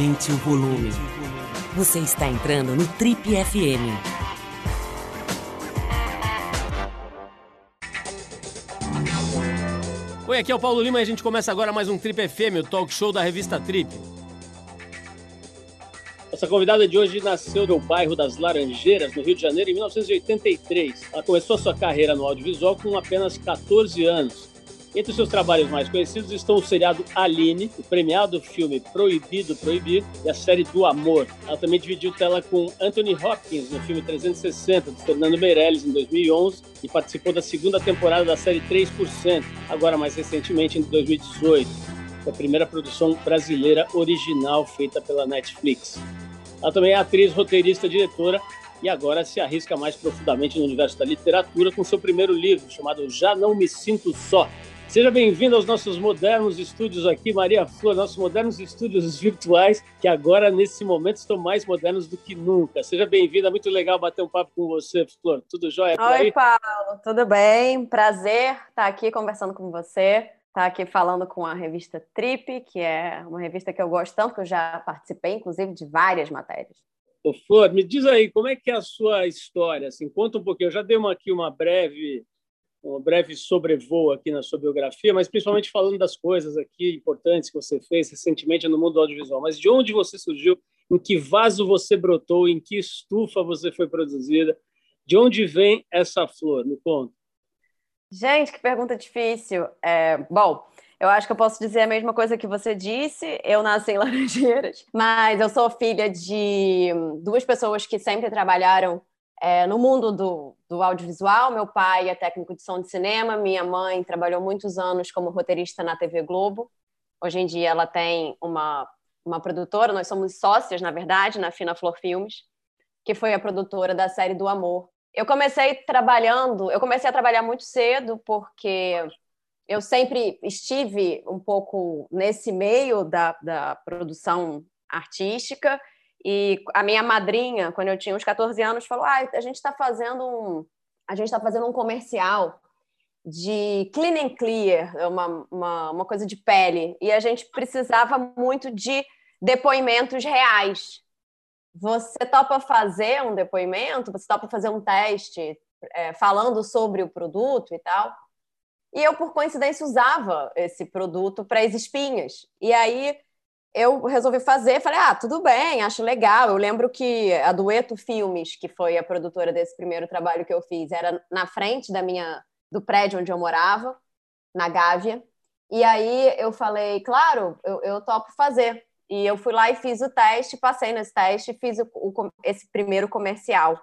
Aumente o volume. Você está entrando no Trip FM. Oi, aqui é o Paulo Lima e a gente começa agora mais um Trip FM, o talk show da revista Trip. Nossa convidada de hoje nasceu no bairro das Laranjeiras, no Rio de Janeiro, em 1983. Ela começou sua carreira no audiovisual com apenas 14 anos. Entre seus trabalhos mais conhecidos estão o seriado Aline, o premiado filme Proibido Proibir e a série Do Amor. Ela também dividiu tela com Anthony Hopkins no filme 360, de Fernando Meirelles, em 2011, e participou da segunda temporada da série 3%, agora mais recentemente em 2018, a primeira produção brasileira original feita pela Netflix. Ela também é atriz, roteirista, diretora e agora se arrisca mais profundamente no universo da literatura com seu primeiro livro, chamado Já Não Me Sinto Só, Seja bem-vindo aos nossos modernos estúdios aqui, Maria Flor, nossos modernos estúdios virtuais, que agora, nesse momento, estão mais modernos do que nunca. Seja bem-vinda, muito legal bater um papo com você, Flor. Tudo jóia Oi, Paulo, tudo bem? Prazer estar aqui conversando com você, estar aqui falando com a revista Trip, que é uma revista que eu gosto tanto, que eu já participei, inclusive, de várias matérias. Ô, Flor, me diz aí, como é que é a sua história? Assim, conta um pouquinho. Eu já dei uma, aqui uma breve um breve sobrevoo aqui na sua biografia, mas principalmente falando das coisas aqui importantes que você fez recentemente no mundo audiovisual. Mas de onde você surgiu? Em que vaso você brotou? Em que estufa você foi produzida? De onde vem essa flor? Me conta. Gente, que pergunta difícil. É, bom, eu acho que eu posso dizer a mesma coisa que você disse. Eu nasci em Laranjeiras, mas eu sou filha de duas pessoas que sempre trabalharam é, no mundo do, do audiovisual. Meu pai é técnico de som de cinema, minha mãe trabalhou muitos anos como roteirista na TV Globo. Hoje em dia ela tem uma, uma produtora, nós somos sócias, na verdade, na Fina Flor Filmes, que foi a produtora da série do Amor. Eu comecei trabalhando, eu comecei a trabalhar muito cedo porque eu sempre estive um pouco nesse meio da, da produção artística e a minha madrinha, quando eu tinha uns 14 anos, falou: ah, a gente está fazendo um. A gente está fazendo um comercial de clean and clear, é uma, uma, uma coisa de pele, e a gente precisava muito de depoimentos reais. Você topa fazer um depoimento? Você topa fazer um teste é, falando sobre o produto e tal? E eu, por coincidência, usava esse produto para as espinhas. E aí eu resolvi fazer, falei, ah, tudo bem, acho legal. Eu lembro que a Dueto Filmes, que foi a produtora desse primeiro trabalho que eu fiz, era na frente da minha do prédio onde eu morava, na Gávea. E aí eu falei, claro, eu, eu topo fazer. E eu fui lá e fiz o teste, passei nesse teste, fiz o, o, esse primeiro comercial.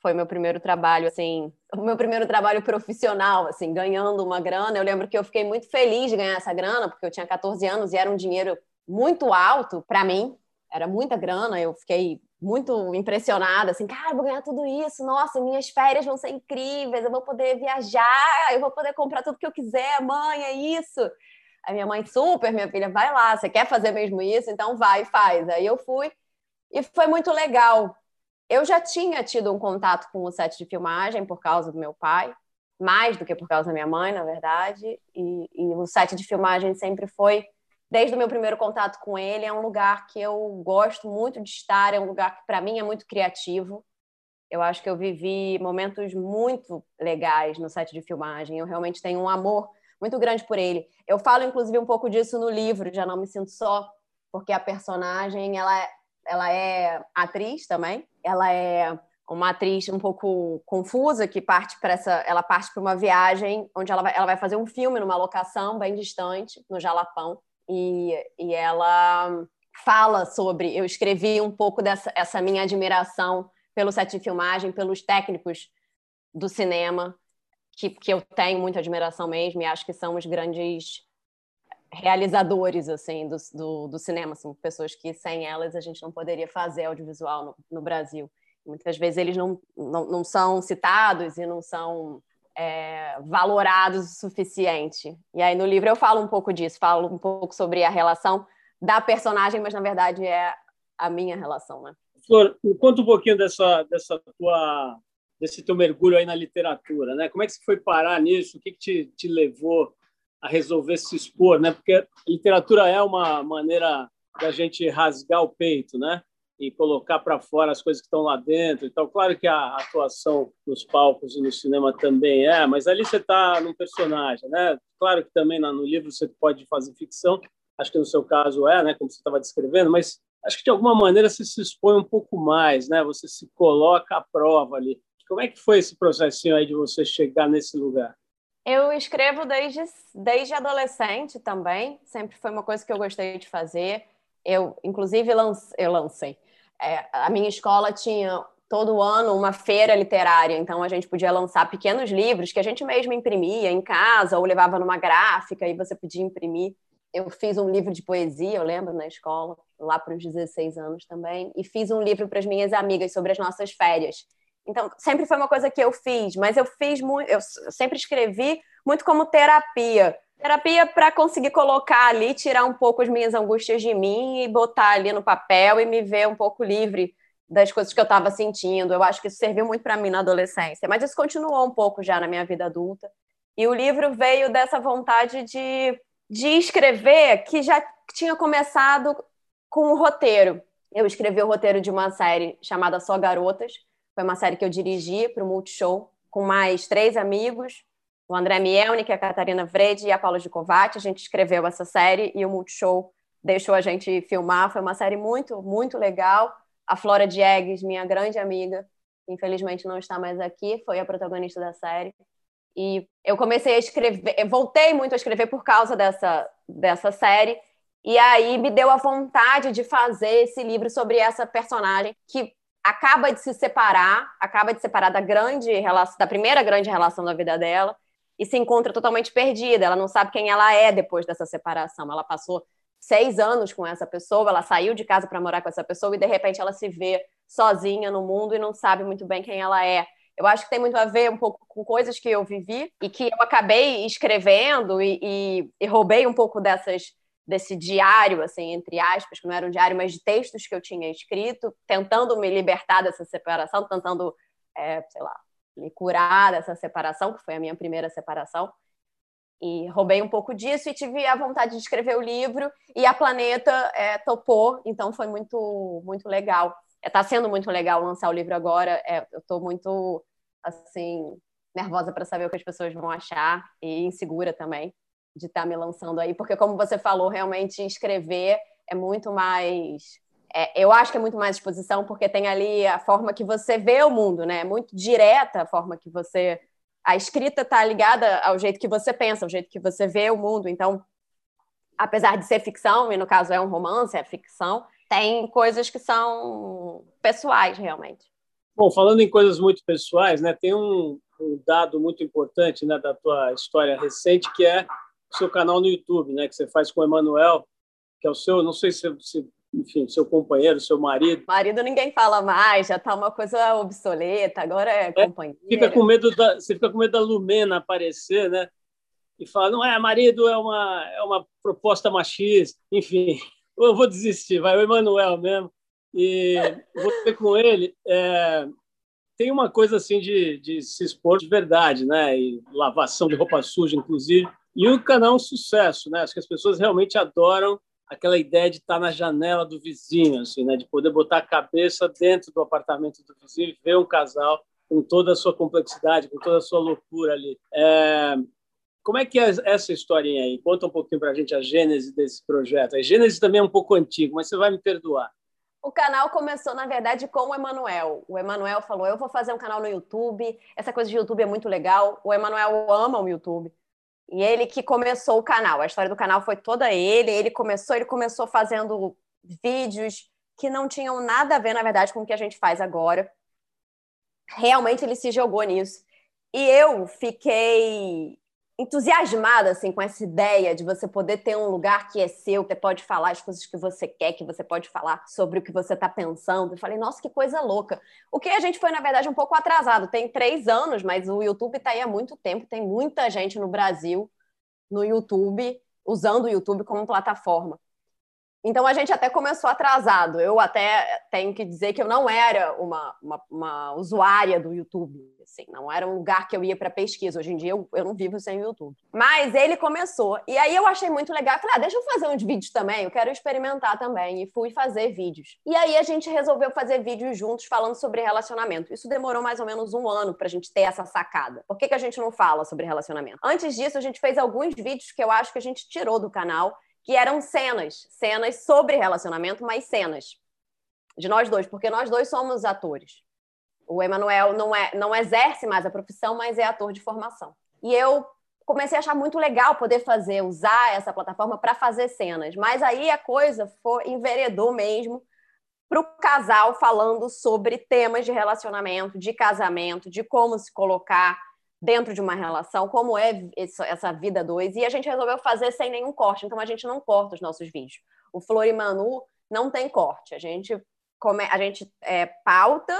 Foi meu primeiro trabalho, assim, o meu primeiro trabalho profissional, assim, ganhando uma grana. Eu lembro que eu fiquei muito feliz de ganhar essa grana, porque eu tinha 14 anos e era um dinheiro muito alto para mim, era muita grana, eu fiquei muito impressionada, assim, cara, vou ganhar tudo isso, nossa, minhas férias vão ser incríveis, eu vou poder viajar, eu vou poder comprar tudo que eu quiser, mãe, é isso. A minha mãe, super, minha filha, vai lá, você quer fazer mesmo isso? Então vai, faz. Aí eu fui e foi muito legal. Eu já tinha tido um contato com o set de filmagem por causa do meu pai, mais do que por causa da minha mãe, na verdade, e, e o set de filmagem sempre foi desde o meu primeiro contato com ele, é um lugar que eu gosto muito de estar, é um lugar que para mim é muito criativo. Eu acho que eu vivi momentos muito legais no set de filmagem. Eu realmente tenho um amor muito grande por ele. Eu falo inclusive um pouco disso no livro, já não me sinto só, porque a personagem ela ela é atriz também. Ela é uma atriz um pouco confusa que parte para essa, ela parte para uma viagem onde ela vai, ela vai fazer um filme numa locação bem distante no Jalapão e, e ela fala sobre. Eu escrevi um pouco dessa essa minha admiração pelo set de filmagem, pelos técnicos do cinema, que, que eu tenho muita admiração mesmo, e acho que são os grandes realizadores assim do, do, do, cinema são pessoas que sem elas a gente não poderia fazer audiovisual no, no Brasil muitas vezes eles não, não, não são citados e não são é, valorados o suficiente. E aí no livro eu falo um pouco disso, falo um pouco sobre a relação da personagem, mas na verdade é a minha relação, né? Flor, conta um pouquinho dessa, dessa tua, desse teu mergulho aí na literatura, né? Como é que você foi parar nisso? O que, que te, te levou a resolver se expor, né? Porque literatura é uma maneira da gente rasgar o peito, né? E colocar para fora as coisas que estão lá dentro. Então, claro que a atuação nos palcos e no cinema também é, mas ali você está num personagem, né? Claro que também no livro você pode fazer ficção, acho que no seu caso é, né? Como você estava descrevendo, mas acho que de alguma maneira você se expõe um pouco mais, né? Você se coloca à prova ali. Como é que foi esse processinho aí de você chegar nesse lugar? Eu escrevo desde, desde adolescente também, sempre foi uma coisa que eu gostei de fazer. Eu, inclusive, lance, eu lancei. É, a minha escola tinha todo ano uma feira literária, então a gente podia lançar pequenos livros que a gente mesmo imprimia em casa ou levava numa gráfica e você podia imprimir. Eu fiz um livro de poesia, eu lembro, na escola, lá para os 16 anos também, e fiz um livro para as minhas amigas sobre as nossas férias. Então, sempre foi uma coisa que eu fiz, mas eu fiz muito, eu sempre escrevi muito como terapia. Terapia para conseguir colocar ali, tirar um pouco as minhas angústias de mim e botar ali no papel e me ver um pouco livre das coisas que eu estava sentindo. Eu acho que isso serviu muito para mim na adolescência, mas isso continuou um pouco já na minha vida adulta. E o livro veio dessa vontade de, de escrever que já tinha começado com o roteiro. Eu escrevi o roteiro de uma série chamada Só Garotas, foi uma série que eu dirigi para o Multishow com mais três amigos, o André Mielnik, a Catarina Vrede e a Paula Gicovati. A gente escreveu essa série e o Multishow deixou a gente filmar. Foi uma série muito, muito legal. A Flora Diegues, minha grande amiga, infelizmente não está mais aqui, foi a protagonista da série. E eu comecei a escrever, voltei muito a escrever por causa dessa, dessa série. E aí me deu a vontade de fazer esse livro sobre essa personagem que acaba de se separar, acaba de se separar da grande relação, da primeira grande relação da vida dela e se encontra totalmente perdida. Ela não sabe quem ela é depois dessa separação. Ela passou seis anos com essa pessoa, ela saiu de casa para morar com essa pessoa e de repente ela se vê sozinha no mundo e não sabe muito bem quem ela é. Eu acho que tem muito a ver um pouco com coisas que eu vivi e que eu acabei escrevendo e, e, e roubei um pouco dessas desse diário, assim, entre aspas, que não era um diário, mas de textos que eu tinha escrito, tentando me libertar dessa separação, tentando, é, sei lá, me curar dessa separação, que foi a minha primeira separação. E roubei um pouco disso e tive a vontade de escrever o livro e a Planeta é, topou, então foi muito, muito legal. Está é, sendo muito legal lançar o livro agora. É, eu estou muito, assim, nervosa para saber o que as pessoas vão achar e insegura também de estar tá me lançando aí, porque como você falou, realmente escrever é muito mais é, eu acho que é muito mais exposição, porque tem ali a forma que você vê o mundo, né? É muito direta a forma que você. A escrita está ligada ao jeito que você pensa, ao jeito que você vê o mundo. Então, apesar de ser ficção, e no caso é um romance, é ficção, tem coisas que são pessoais, realmente. Bom, falando em coisas muito pessoais, né? Tem um, um dado muito importante né, da tua história recente, que é seu canal no YouTube, né, que você faz com o Emanuel, que é o seu, não sei se, se enfim, seu companheiro, seu marido. Marido ninguém fala mais, já tá uma coisa obsoleta, agora é, é companheiro. Fica com medo da, você fica com medo da Lumena aparecer, né? E fala, não é, marido é uma, é uma proposta machista, enfim, eu vou desistir, vai o Emanuel mesmo. E você com ele, é, tem uma coisa assim de, de se expor de verdade, né? E lavação de roupa suja, inclusive. E o canal é um sucesso, né? Acho que as pessoas realmente adoram aquela ideia de estar na janela do vizinho, assim, né? De poder botar a cabeça dentro do apartamento do vizinho e ver um casal com toda a sua complexidade, com toda a sua loucura ali. É... Como é que é essa historinha aí? Conta um pouquinho para a gente a gênese desse projeto. A gênese também é um pouco antigo, mas você vai me perdoar. O canal começou, na verdade, com o Emanuel. O Emanuel falou: Eu vou fazer um canal no YouTube. Essa coisa de YouTube é muito legal. O Emanuel ama o YouTube. E ele que começou o canal. A história do canal foi toda ele. Ele começou, ele começou fazendo vídeos que não tinham nada a ver, na verdade, com o que a gente faz agora. Realmente ele se jogou nisso. E eu fiquei entusiasmada assim com essa ideia de você poder ter um lugar que é seu, que pode falar as coisas que você quer, que você pode falar sobre o que você está pensando. Eu falei, nossa, que coisa louca. O que a gente foi, na verdade, um pouco atrasado. Tem três anos, mas o YouTube está aí há muito tempo. Tem muita gente no Brasil no YouTube usando o YouTube como plataforma. Então a gente até começou atrasado. Eu até tenho que dizer que eu não era uma, uma, uma usuária do YouTube. Assim, não era um lugar que eu ia para pesquisa. Hoje em dia eu, eu não vivo sem o YouTube. Mas ele começou. E aí eu achei muito legal. falei, ah, deixa eu fazer uns vídeos também. Eu quero experimentar também. E fui fazer vídeos. E aí a gente resolveu fazer vídeos juntos falando sobre relacionamento. Isso demorou mais ou menos um ano para a gente ter essa sacada. Por que, que a gente não fala sobre relacionamento? Antes disso, a gente fez alguns vídeos que eu acho que a gente tirou do canal que eram cenas, cenas sobre relacionamento, mas cenas de nós dois, porque nós dois somos atores. O Emanuel não, é, não exerce mais a profissão, mas é ator de formação. E eu comecei a achar muito legal poder fazer, usar essa plataforma para fazer cenas. Mas aí a coisa foi enveredou mesmo para o casal falando sobre temas de relacionamento, de casamento, de como se colocar dentro de uma relação, como é essa vida dois, e a gente resolveu fazer sem nenhum corte, então a gente não corta os nossos vídeos. O Flor e Manu não tem corte, a gente, come, a gente é, pauta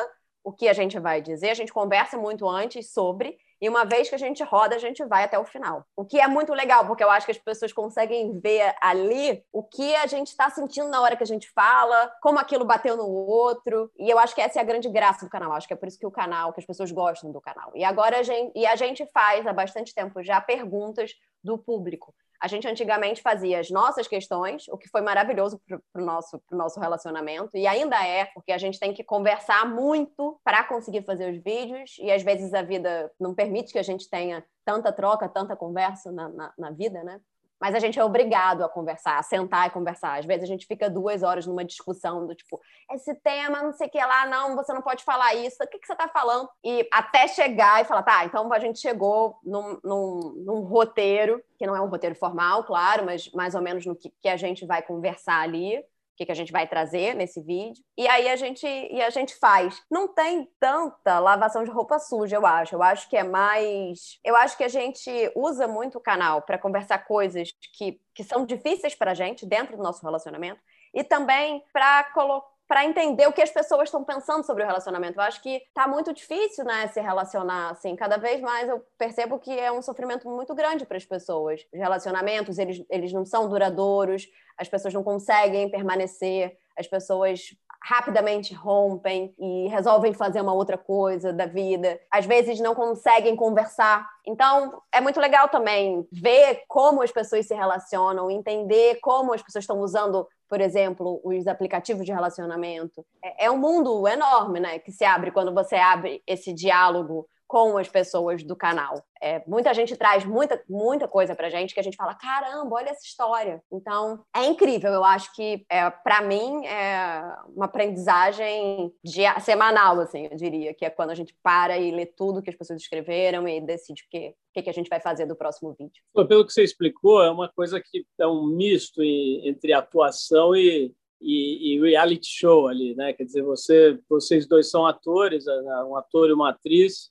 o que a gente vai dizer, a gente conversa muito antes sobre, e uma vez que a gente roda, a gente vai até o final. O que é muito legal, porque eu acho que as pessoas conseguem ver ali o que a gente está sentindo na hora que a gente fala, como aquilo bateu no outro. E eu acho que essa é a grande graça do canal. Acho que é por isso que o canal, que as pessoas gostam do canal. E agora a gente, e a gente faz há bastante tempo já perguntas do público. A gente antigamente fazia as nossas questões, o que foi maravilhoso para o nosso, nosso relacionamento, e ainda é, porque a gente tem que conversar muito para conseguir fazer os vídeos, e às vezes a vida não permite que a gente tenha tanta troca, tanta conversa na, na, na vida, né? Mas a gente é obrigado a conversar, a sentar e conversar. Às vezes a gente fica duas horas numa discussão do tipo, esse tema, não sei o que lá, não, você não pode falar isso, o que, que você está falando? E até chegar e falar, tá, então a gente chegou num, num, num, roteiro, que não é um roteiro formal, claro, mas mais ou menos no que, que a gente vai conversar ali que, que a gente vai trazer nesse vídeo. E aí a gente, e a gente faz. Não tem tanta lavação de roupa suja, eu acho. Eu acho que é mais. Eu acho que a gente usa muito o canal para conversar coisas que, que são difíceis para a gente dentro do nosso relacionamento e também para colocar para entender o que as pessoas estão pensando sobre o relacionamento. Eu acho que tá muito difícil, né, se relacionar assim. Cada vez mais eu percebo que é um sofrimento muito grande para as pessoas. Os relacionamentos, eles, eles não são duradouros, as pessoas não conseguem permanecer, as pessoas rapidamente rompem e resolvem fazer uma outra coisa da vida. Às vezes não conseguem conversar. Então, é muito legal também ver como as pessoas se relacionam, entender como as pessoas estão usando por exemplo, os aplicativos de relacionamento. É, é um mundo enorme, né, que se abre quando você abre esse diálogo com as pessoas do canal. É, muita gente traz muita, muita coisa pra gente que a gente fala, caramba, olha essa história. Então, é incrível. Eu acho que, é, para mim, é uma aprendizagem dia, semanal, assim, eu diria, que é quando a gente para e lê tudo que as pessoas escreveram e decide o que, que a gente vai fazer do próximo vídeo. Pelo que você explicou, é uma coisa que é um misto entre atuação e, e, e, reality show ali, né? Quer dizer, você, vocês dois são atores, um ator e uma atriz,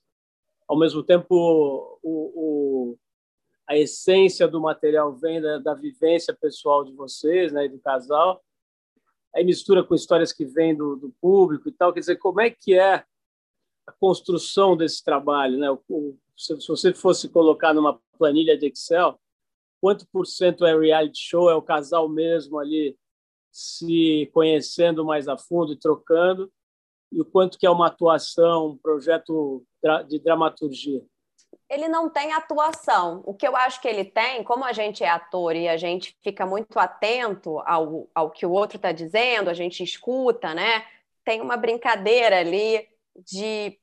ao mesmo tempo o, o, a essência do material vem da, da, vivência pessoal de vocês, né, do casal, aí mistura com histórias que vêm do, do, público e tal, quer dizer, como é que é a construção desse trabalho, né? O, se, se você fosse colocar numa planilha de Excel, quanto por cento é reality show, é o casal mesmo ali se conhecendo mais a fundo e trocando, e o quanto que é uma atuação, um projeto de dramaturgia? Ele não tem atuação. O que eu acho que ele tem, como a gente é ator e a gente fica muito atento ao, ao que o outro está dizendo, a gente escuta, né? Tem uma brincadeira ali de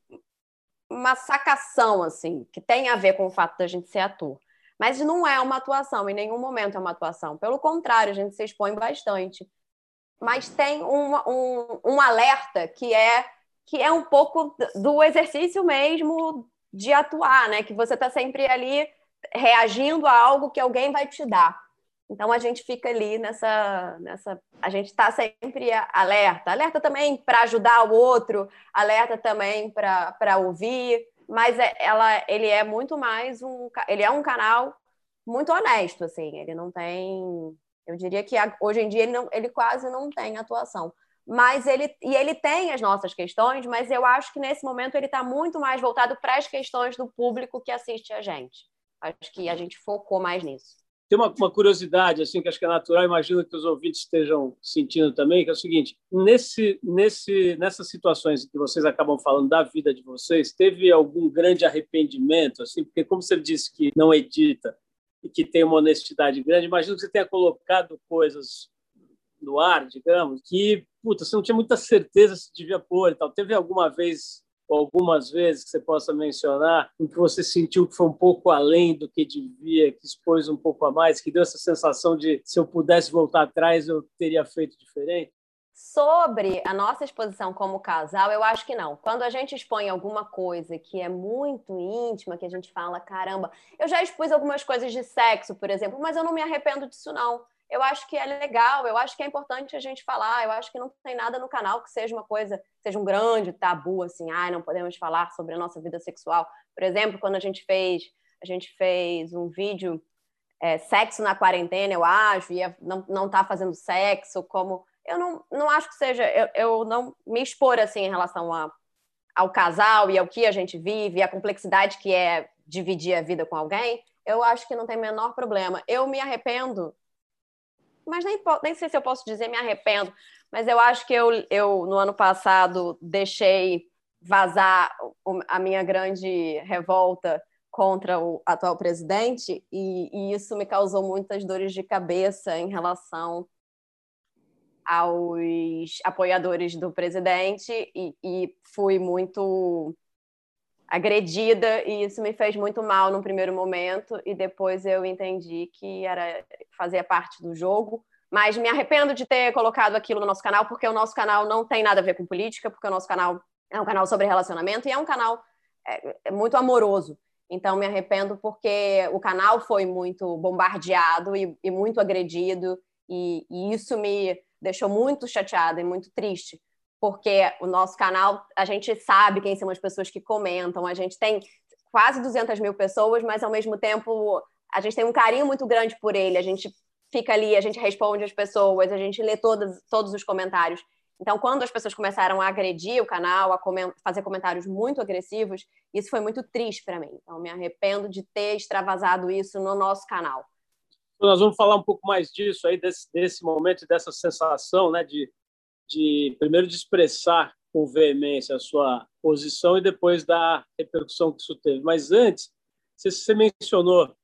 uma sacação, assim, que tem a ver com o fato da gente ser ator. Mas não é uma atuação, em nenhum momento é uma atuação. Pelo contrário, a gente se expõe bastante mas tem um, um, um alerta que é que é um pouco do exercício mesmo de atuar, né? Que você está sempre ali reagindo a algo que alguém vai te dar. Então a gente fica ali nessa, nessa, a gente está sempre alerta, alerta também para ajudar o outro, alerta também para ouvir, mas é, ela, ele é muito mais um, ele é um canal muito honesto, assim, ele não tem eu diria que hoje em dia ele, não, ele quase não tem atuação. Mas ele e ele tem as nossas questões, mas eu acho que nesse momento ele está muito mais voltado para as questões do público que assiste a gente. Acho que a gente focou mais nisso. tem uma, uma, curiosidade, assim, que acho que é natural, imagino que os ouvintes estejam sentindo também, que é o seguinte: nesse, nesse, nessas situações que vocês acabam falando da vida de vocês, teve algum grande arrependimento, assim, porque como você disse que não edita e que tem uma honestidade grande, imagino que você tenha colocado coisas no ar, digamos, que puta, você não tinha muita certeza se devia pôr e tal. Teve alguma vez ou algumas vezes que você possa mencionar em que você sentiu que foi um pouco além do que devia, que expôs um pouco a mais, que deu essa sensação de se eu pudesse voltar atrás eu teria feito diferente? Sobre a nossa exposição como casal, eu acho que não. Quando a gente expõe alguma coisa que é muito íntima, que a gente fala, caramba, eu já expus algumas coisas de sexo, por exemplo, mas eu não me arrependo disso, não eu acho que é legal, eu acho que é importante a gente falar, eu acho que não tem nada no canal que seja uma coisa, seja um grande tabu, assim, ai, ah, não podemos falar sobre a nossa vida sexual. Por exemplo, quando a gente fez, a gente fez um vídeo é, sexo na quarentena, eu acho, e não, não tá fazendo sexo, como... Eu não, não acho que seja, eu, eu não me expor, assim, em relação a, ao casal e ao que a gente vive, a complexidade que é dividir a vida com alguém, eu acho que não tem menor problema. Eu me arrependo mas nem, nem sei se eu posso dizer me arrependo, mas eu acho que eu, eu no ano passado deixei vazar a minha grande revolta contra o atual presidente e, e isso me causou muitas dores de cabeça em relação aos apoiadores do presidente e, e fui muito agredida e isso me fez muito mal no primeiro momento e depois eu entendi que era fazia parte do jogo, mas me arrependo de ter colocado aquilo no nosso canal porque o nosso canal não tem nada a ver com política, porque o nosso canal é um canal sobre relacionamento e é um canal é, é muito amoroso. Então me arrependo porque o canal foi muito bombardeado e, e muito agredido e, e isso me deixou muito chateada e muito triste porque o nosso canal, a gente sabe quem são as pessoas que comentam, a gente tem quase 200 mil pessoas, mas ao mesmo tempo a gente tem um carinho muito grande por ele, a gente fica ali, a gente responde as pessoas, a gente lê todos, todos os comentários. Então, quando as pessoas começaram a agredir o canal, a fazer comentários muito agressivos, isso foi muito triste para mim. Então, me arrependo de ter extravasado isso no nosso canal. Nós vamos falar um pouco mais disso aí, desse, desse momento, dessa sensação né, de de primeiro de expressar com veemência a sua posição e depois da repercussão que isso teve. Mas antes, você mencionou,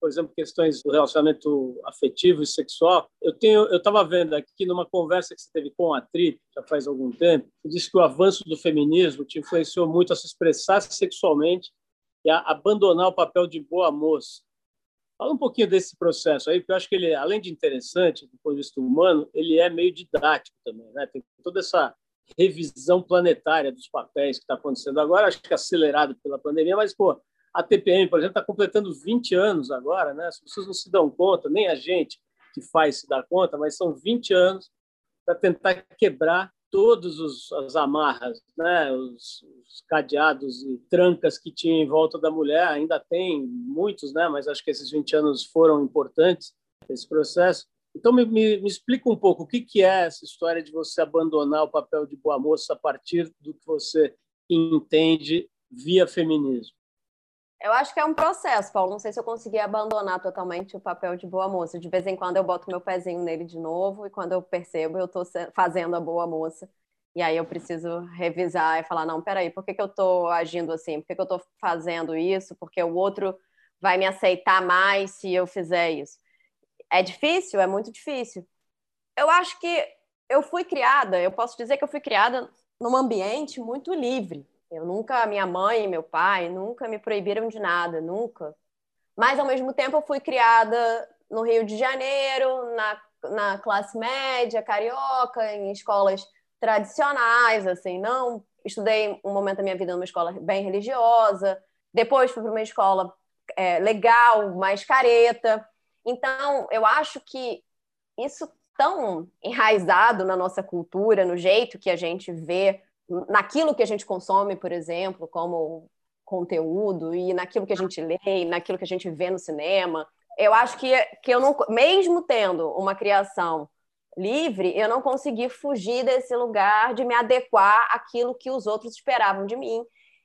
por exemplo, questões do relacionamento afetivo e sexual. Eu tenho, eu estava vendo aqui numa conversa que você teve com a Tri já faz algum tempo, você disse que o avanço do feminismo te influenciou muito a se expressar sexualmente e a abandonar o papel de boa moça. Fala um pouquinho desse processo aí, porque eu acho que ele, além de interessante do ponto de vista humano, ele é meio didático também, né? Tem toda essa revisão planetária dos papéis que está acontecendo agora, acho que acelerado pela pandemia, mas, pô, a TPM, por exemplo, está completando 20 anos agora, né? As pessoas não se dão conta, nem a gente que faz se dá conta, mas são 20 anos para tentar quebrar todos os as amarras, né, os, os, cadeados e trancas que tinha em volta da mulher, ainda tem muitos, né, mas acho que esses 20 anos foram importantes esse processo. Então me, me, me explica um pouco o que que é essa história de você abandonar o papel de boa moça a partir do que você entende via feminismo. Eu acho que é um processo, Paulo. Não sei se eu consegui abandonar totalmente o papel de boa moça. De vez em quando eu boto meu pezinho nele de novo e quando eu percebo, eu estou fazendo a boa moça. E aí eu preciso revisar e falar, não, peraí, por que, que eu estou agindo assim? Por que, que eu estou fazendo isso? Porque o outro vai me aceitar mais se eu fizer isso. É difícil? É muito difícil. Eu acho que eu fui criada, eu posso dizer que eu fui criada num ambiente muito livre eu nunca, minha mãe meu pai nunca me proibiram de nada, nunca. Mas, ao mesmo tempo, eu fui criada no Rio de Janeiro, na, na classe média, carioca, em escolas tradicionais, assim, não estudei um momento da minha vida numa escola bem religiosa, depois fui para uma escola é, legal, mais careta. Então, eu acho que isso tão enraizado na nossa cultura, no jeito que a gente vê naquilo que a gente consome, por exemplo, como conteúdo, e naquilo que a gente lê, e naquilo que a gente vê no cinema. Eu acho que, que eu não, mesmo tendo uma criação livre, eu não consegui fugir desse lugar de me adequar àquilo que os outros esperavam de mim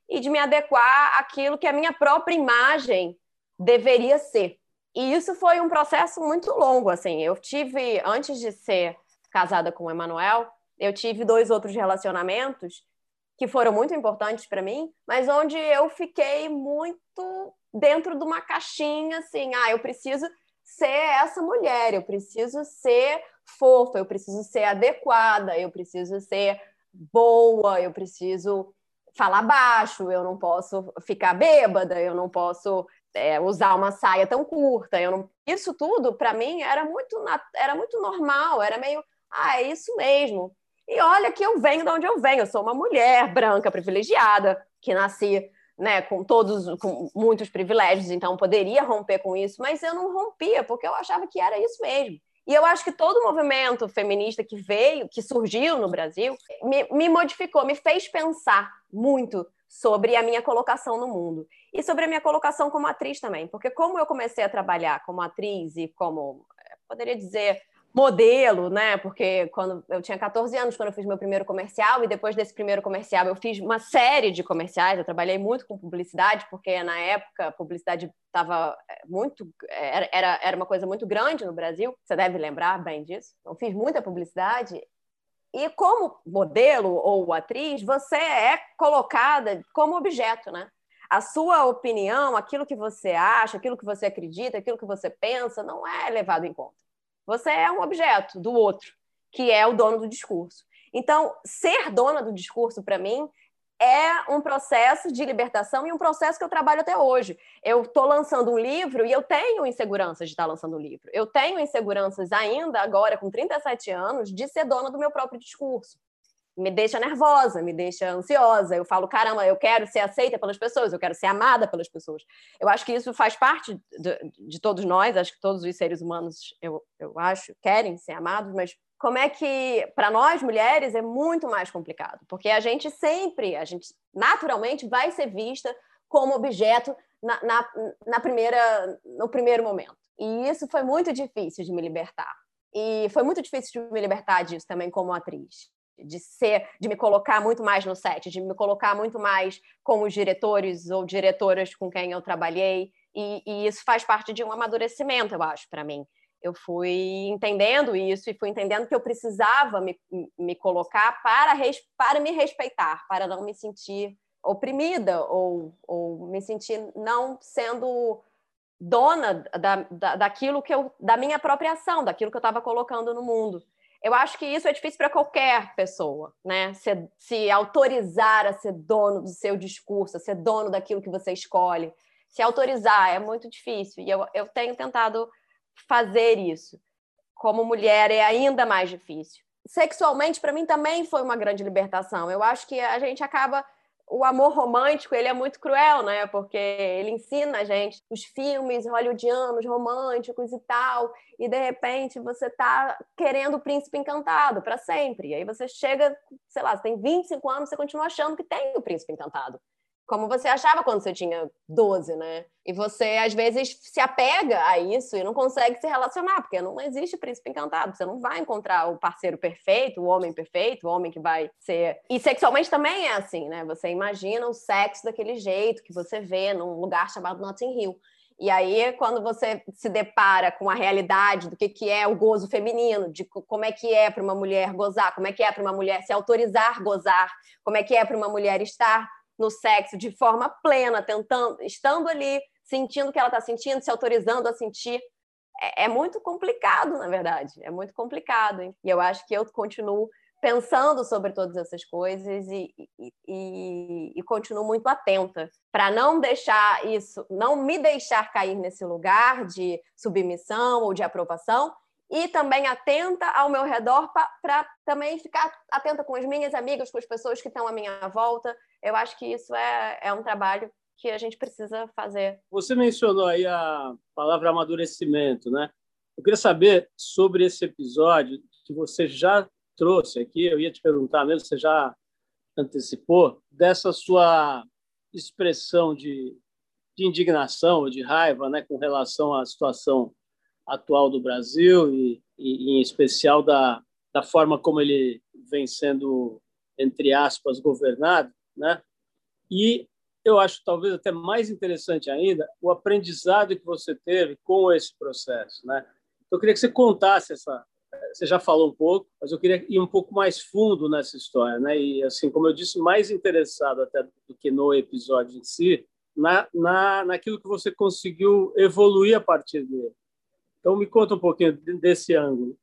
e de me adequar àquilo que a minha própria imagem deveria ser. E isso foi um processo muito longo, assim. Eu tive, antes de ser casada com o Emanuel, eu tive dois outros relacionamentos que foram muito importantes para mim, mas onde eu fiquei muito dentro de uma caixinha, assim, ah, eu preciso ser essa mulher, eu preciso ser fofa, eu preciso ser adequada, eu preciso ser boa, eu preciso falar baixo, eu não posso ficar bêbada, eu não posso é, usar uma saia tão curta, eu não... isso tudo para mim era muito era muito normal, era meio ah, é isso mesmo. E olha que eu venho de onde eu venho, eu sou uma mulher branca privilegiada, que nasci né, com todos, com muitos privilégios, então poderia romper com isso, mas eu não rompia, porque eu achava que era isso mesmo. E eu acho que todo o movimento feminista que veio, que surgiu no Brasil, me, me modificou, me fez pensar muito sobre a minha colocação no mundo e sobre a minha colocação como atriz também, porque como eu comecei a trabalhar como atriz e como, eh, poderia dizer, modelo, né? Porque quando eu tinha 14 anos, quando eu fiz meu primeiro comercial, e depois desse primeiro comercial eu fiz uma série de comerciais. Eu trabalhei muito com publicidade, porque na época a publicidade estava eh, muito. Era, era uma coisa muito grande no Brasil. Você deve lembrar bem disso. Eu fiz muita publicidade. E como modelo ou atriz, você é colocada como objeto, né? A sua opinião, aquilo que você acha, aquilo que você acredita, aquilo que você pensa, não é levado em conta. Você é um objeto do outro, que é o dono do discurso. Então, ser dona do discurso, para mim, é um processo de libertação e um processo que eu trabalho até hoje. Eu estou lançando um livro e eu tenho inseguranças de estar lançando um livro. Eu tenho inseguranças ainda, agora com 37 anos, de ser dona do meu próprio discurso me deixa nervosa, me deixa ansiosa. Eu falo, caramba, eu quero ser aceita pelas pessoas, eu quero ser amada pelas pessoas. Eu acho que isso faz parte de, de todos nós, acho que todos os seres humanos, eu, eu acho, querem ser amados, mas como é que, para nós mulheres, é muito mais complicado, porque a gente sempre, a gente naturalmente vai ser vista como objeto na, na, na primeira, no primeiro momento. E isso foi muito difícil de me libertar. E foi muito difícil de me libertar disso também como atriz de ser, de me colocar muito mais no set, de me colocar muito mais com os diretores ou diretoras com quem eu trabalhei, e, e isso faz parte de um amadurecimento, eu acho, para mim. Eu fui entendendo isso e fui entendendo que eu precisava me, me colocar para, res, para me respeitar, para não me sentir oprimida ou, ou me sentir não sendo dona da, da, daquilo que eu, da minha própria ação, daquilo que eu estava colocando no mundo. Eu acho que isso é difícil para qualquer pessoa, né? Se, se autorizar a ser dono do seu discurso, a ser dono daquilo que você escolhe. Se autorizar é muito difícil. E eu, eu tenho tentado fazer isso. Como mulher é ainda mais difícil. Sexualmente, para mim, também foi uma grande libertação. Eu acho que a gente acaba o amor romântico ele é muito cruel, né? Porque ele ensina a gente os filmes hollywoodianos, românticos e tal, e de repente você tá querendo o príncipe encantado para sempre. E aí você chega, sei lá, você tem 25 anos, você continua achando que tem o príncipe encantado como você achava quando você tinha 12, né? E você, às vezes, se apega a isso e não consegue se relacionar, porque não existe príncipe encantado. Você não vai encontrar o parceiro perfeito, o homem perfeito, o homem que vai ser. E sexualmente também é assim, né? Você imagina o sexo daquele jeito que você vê num lugar chamado Notting Hill. E aí, quando você se depara com a realidade do que, que é o gozo feminino, de como é que é para uma mulher gozar, como é que é para uma mulher se autorizar gozar, como é que é para uma mulher estar no sexo de forma plena, tentando, estando ali, sentindo o que ela está sentindo, se autorizando a sentir. É, é, muito complicado, na verdade. É muito complicado. Hein? E eu acho que eu continuo pensando sobre todas essas coisas e, e, e, e continuo muito atenta para não deixar isso, não me deixar cair nesse lugar de submissão ou de aprovação e também atenta ao meu redor para também ficar atenta com as minhas amigas, com as pessoas que estão à minha volta. Eu acho que isso é, é um trabalho que a gente precisa fazer. Você mencionou aí a palavra amadurecimento, né? Eu queria saber sobre esse episódio que você já trouxe aqui. Eu ia te perguntar mesmo, você já antecipou dessa sua expressão de, de indignação, de raiva, né, com relação à situação atual do Brasil e, e, em especial da, da forma como ele vem sendo, entre aspas, governado, né? E eu acho talvez até mais interessante ainda o aprendizado que você teve com esse processo, né? Eu queria que você contasse essa. Você já falou um pouco, mas eu queria ir um pouco mais fundo nessa história, né? E assim, como eu disse, mais interessado até do que no episódio em si, na, na naquilo que você conseguiu evoluir a partir dele. Então, me conta um pouquinho desse ângulo.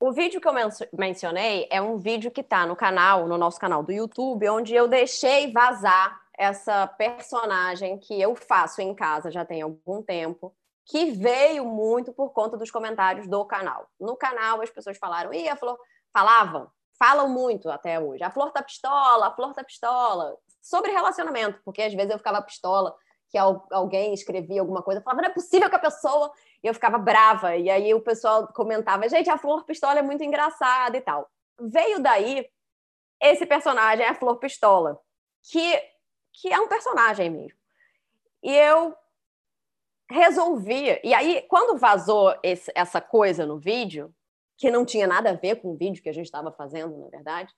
O vídeo que eu mencionei é um vídeo que está no canal, no nosso canal do YouTube, onde eu deixei vazar essa personagem que eu faço em casa já tem algum tempo, que veio muito por conta dos comentários do canal. No canal as pessoas falaram, e a Flor falavam, falam muito até hoje. A Flor tá pistola, a Flor tá pistola, sobre relacionamento, porque às vezes eu ficava pistola que alguém escrevia alguma coisa, falava, não é possível que a pessoa. Eu ficava brava. E aí o pessoal comentava, gente, a Flor Pistola é muito engraçada e tal. Veio daí esse personagem, a Flor Pistola, que que é um personagem mesmo. E eu resolvi. E aí, quando vazou esse, essa coisa no vídeo, que não tinha nada a ver com o vídeo que a gente estava fazendo, na verdade,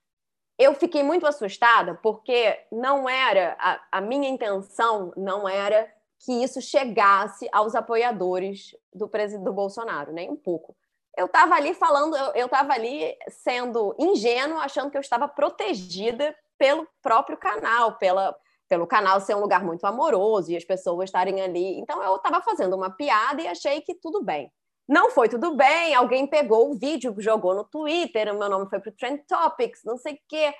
eu fiquei muito assustada porque não era a, a, minha intenção não era que isso chegasse aos apoiadores do presidente do Bolsonaro, nem um pouco. Eu estava ali falando, eu estava ali sendo ingênua, achando que eu estava protegida pelo próprio canal, pela pelo canal ser um lugar muito amoroso e as pessoas estarem ali. Então eu estava fazendo uma piada e achei que tudo bem. Não foi tudo bem, alguém pegou o vídeo, jogou no Twitter, o meu nome foi para o Trend Topics, não sei o quê.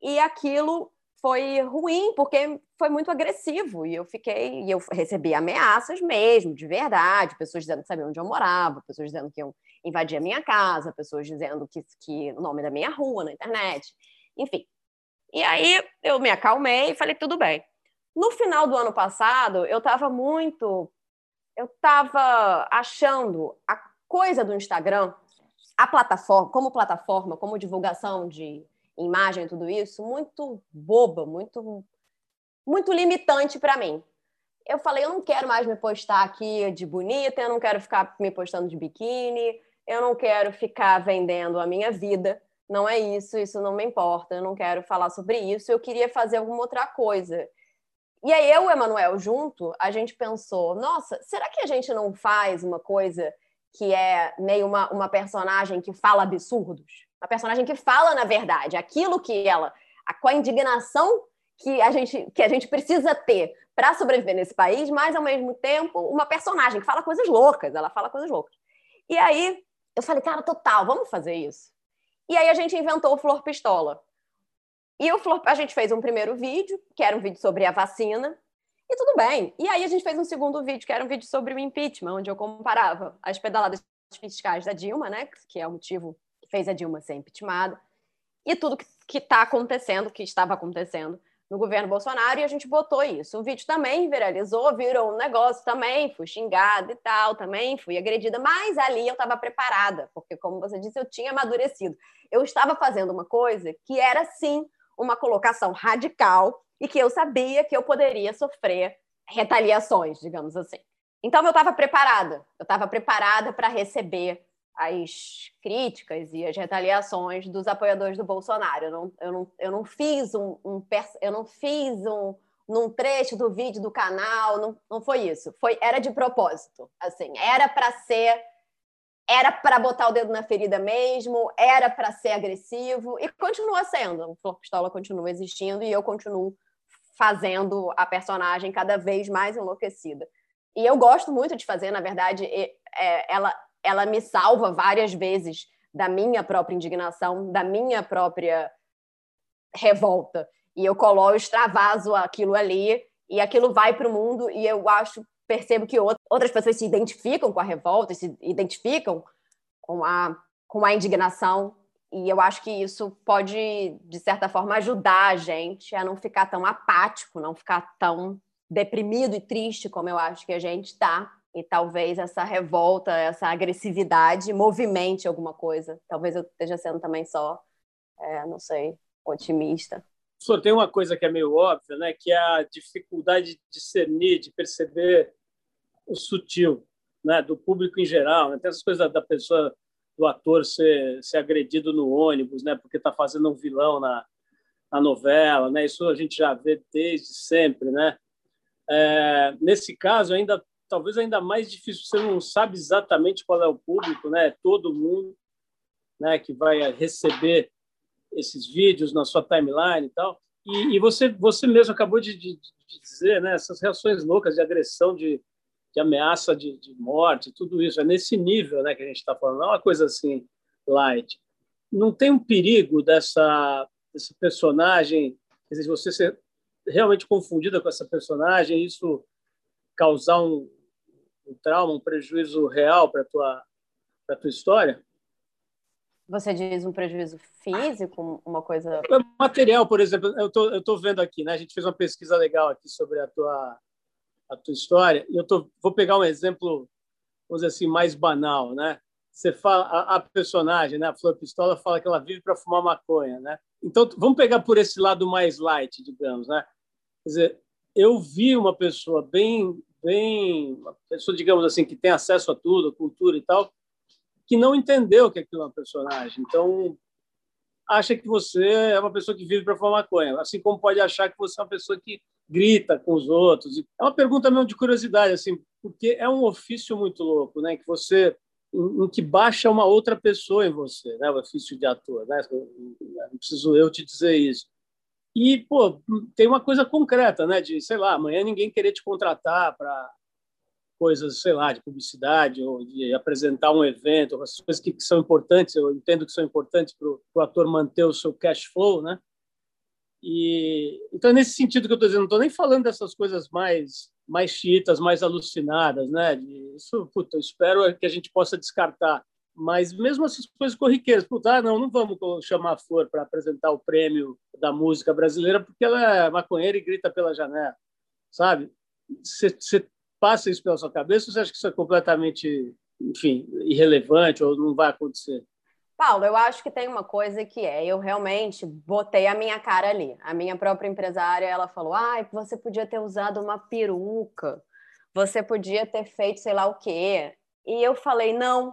E aquilo foi ruim, porque foi muito agressivo. E eu fiquei, e eu recebi ameaças mesmo, de verdade, pessoas dizendo que sabiam onde eu morava, pessoas dizendo que iam invadir a minha casa, pessoas dizendo que, que o nome da minha rua na internet. Enfim, e aí eu me acalmei e falei, tudo bem. No final do ano passado, eu estava muito. Eu estava achando a coisa do Instagram, a plataforma, como plataforma, como divulgação de imagem tudo isso, muito boba, muito, muito limitante para mim. Eu falei, eu não quero mais me postar aqui de bonita, eu não quero ficar me postando de biquíni, eu não quero ficar vendendo a minha vida não é isso, isso não me importa, eu não quero falar sobre isso, eu queria fazer alguma outra coisa. E aí eu e o Emanuel junto, a gente pensou, nossa, será que a gente não faz uma coisa que é meio uma, uma personagem que fala absurdos? Uma personagem que fala na verdade, aquilo que ela, a, com a indignação que a gente, que a gente precisa ter para sobreviver nesse país, mas ao mesmo tempo uma personagem que fala coisas loucas, ela fala coisas loucas. E aí eu falei, cara, total, vamos fazer isso. E aí a gente inventou o Flor Pistola. E o Flor, a gente fez um primeiro vídeo, que era um vídeo sobre a vacina, e tudo bem. E aí a gente fez um segundo vídeo, que era um vídeo sobre o impeachment, onde eu comparava as pedaladas fiscais da Dilma, né, que é o motivo fez a Dilma ser impeachmentada, e tudo que está acontecendo, que estava acontecendo no governo Bolsonaro e a gente botou isso. O vídeo também viralizou, virou um negócio também, fui xingada e tal, também fui agredida, mas ali eu estava preparada, porque como você disse, eu tinha amadurecido. Eu estava fazendo uma coisa que era sim uma colocação radical e que eu sabia que eu poderia sofrer retaliações, digamos assim. Então eu estava preparada, eu estava preparada para receber as críticas e as retaliações dos apoiadores do Bolsonaro. Eu não, eu não, eu não fiz um, um eu não fiz um num trecho do vídeo do canal, não, não foi isso. Foi era de propósito, assim, era para ser era para botar o dedo na ferida mesmo, era para ser agressivo e continua sendo. O Flor Pistola continua existindo e eu continuo fazendo a personagem cada vez mais enlouquecida. E eu gosto muito de fazer, na verdade, é, ela ela me salva várias vezes da minha própria indignação, da minha própria revolta. E eu colo, eu extravaso aquilo ali e aquilo vai para o mundo e eu acho, percebo que outras pessoas se identificam com a revolta, se identificam com a, com a indignação e eu acho que isso pode, de certa forma, ajudar a gente a não ficar tão apático, não ficar tão deprimido e triste como eu acho que a gente está e talvez essa revolta, essa agressividade movimente alguma coisa. Talvez eu esteja sendo também só, é, não sei, otimista. Só tem uma coisa que é meio óbvia, né? Que é a dificuldade de discernir, de perceber o sutil, né? Do público em geral, né? Tem essas coisas da pessoa, do ator ser, ser agredido no ônibus, né? Porque está fazendo um vilão na na novela, né? Isso a gente já vê desde sempre, né? É, nesse caso, ainda talvez ainda mais difícil. Você não sabe exatamente qual é o público, né? Todo mundo, né? Que vai receber esses vídeos na sua timeline e tal. E, e você você mesmo acabou de, de, de, dizer, né? Essas reações loucas de agressão, de, de ameaça de, de morte, tudo isso é nesse nível, né? Que a gente está falando. Não é uma coisa assim light. Não tem um perigo dessa desse personagem, quer dizer, você ser realmente confundida com essa personagem, isso causar um, um trauma, um prejuízo real para tua para tua história? Você diz um prejuízo físico, uma coisa é material, por exemplo, eu tô eu tô vendo aqui, né? A gente fez uma pesquisa legal aqui sobre a tua a tua história e eu tô vou pegar um exemplo, vamos dizer assim, mais banal, né? Você fala a, a personagem, né, a Flor Pistola fala que ela vive para fumar maconha, né? Então, vamos pegar por esse lado mais light, digamos, né? Quer dizer, eu vi uma pessoa bem, bem, uma pessoa, digamos assim, que tem acesso a tudo, a cultura e tal, que não entendeu que aquilo é um personagem. Então, acha que você é uma pessoa que vive para fumar maconha, assim como pode achar que você é uma pessoa que grita com os outros. É uma pergunta mesmo de curiosidade, assim, porque é um ofício muito louco, né? Que você em, que baixa uma outra pessoa em você, né? O ofício de ator, né? Não preciso eu te dizer isso. E, pô, tem uma coisa concreta, né? De, sei lá, amanhã ninguém querer te contratar para coisas, sei lá, de publicidade ou de apresentar um evento, as coisas que, que, são importantes, eu entendo que são importantes para o ator manter o seu cash flow, né? E então nesse sentido que eu estou dizendo, não estou nem falando dessas coisas mais mais chiitas, mais alucinadas, né? Isso, puta, eu espero que a gente possa descartar. Mas mesmo essas coisas corriqueiras, puta, ah, não, não vamos chamar a Flor para apresentar o prêmio da música brasileira porque ela é maconheira e grita pela janela, sabe? Você passa isso pela sua cabeça ou você acha que isso é completamente, enfim, irrelevante ou não vai acontecer? Paulo, eu acho que tem uma coisa que é, eu realmente botei a minha cara ali. A minha própria empresária, ela falou: "Ai, você podia ter usado uma peruca. Você podia ter feito sei lá o quê". E eu falei: "Não,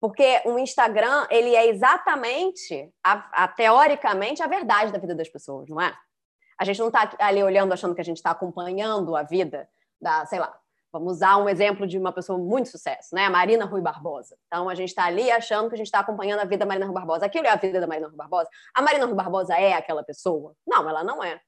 porque o Instagram, ele é exatamente a, a teoricamente a verdade da vida das pessoas, não é? A gente não está ali olhando achando que a gente está acompanhando a vida da, sei lá, Vamos usar um exemplo de uma pessoa muito sucesso, né? A Marina Rui Barbosa. Então, a gente está ali achando que a gente está acompanhando a vida da Marina Rui Barbosa. Aquilo é a vida da Marina Rui Barbosa? A Marina Rui Barbosa é aquela pessoa? Não, ela não é.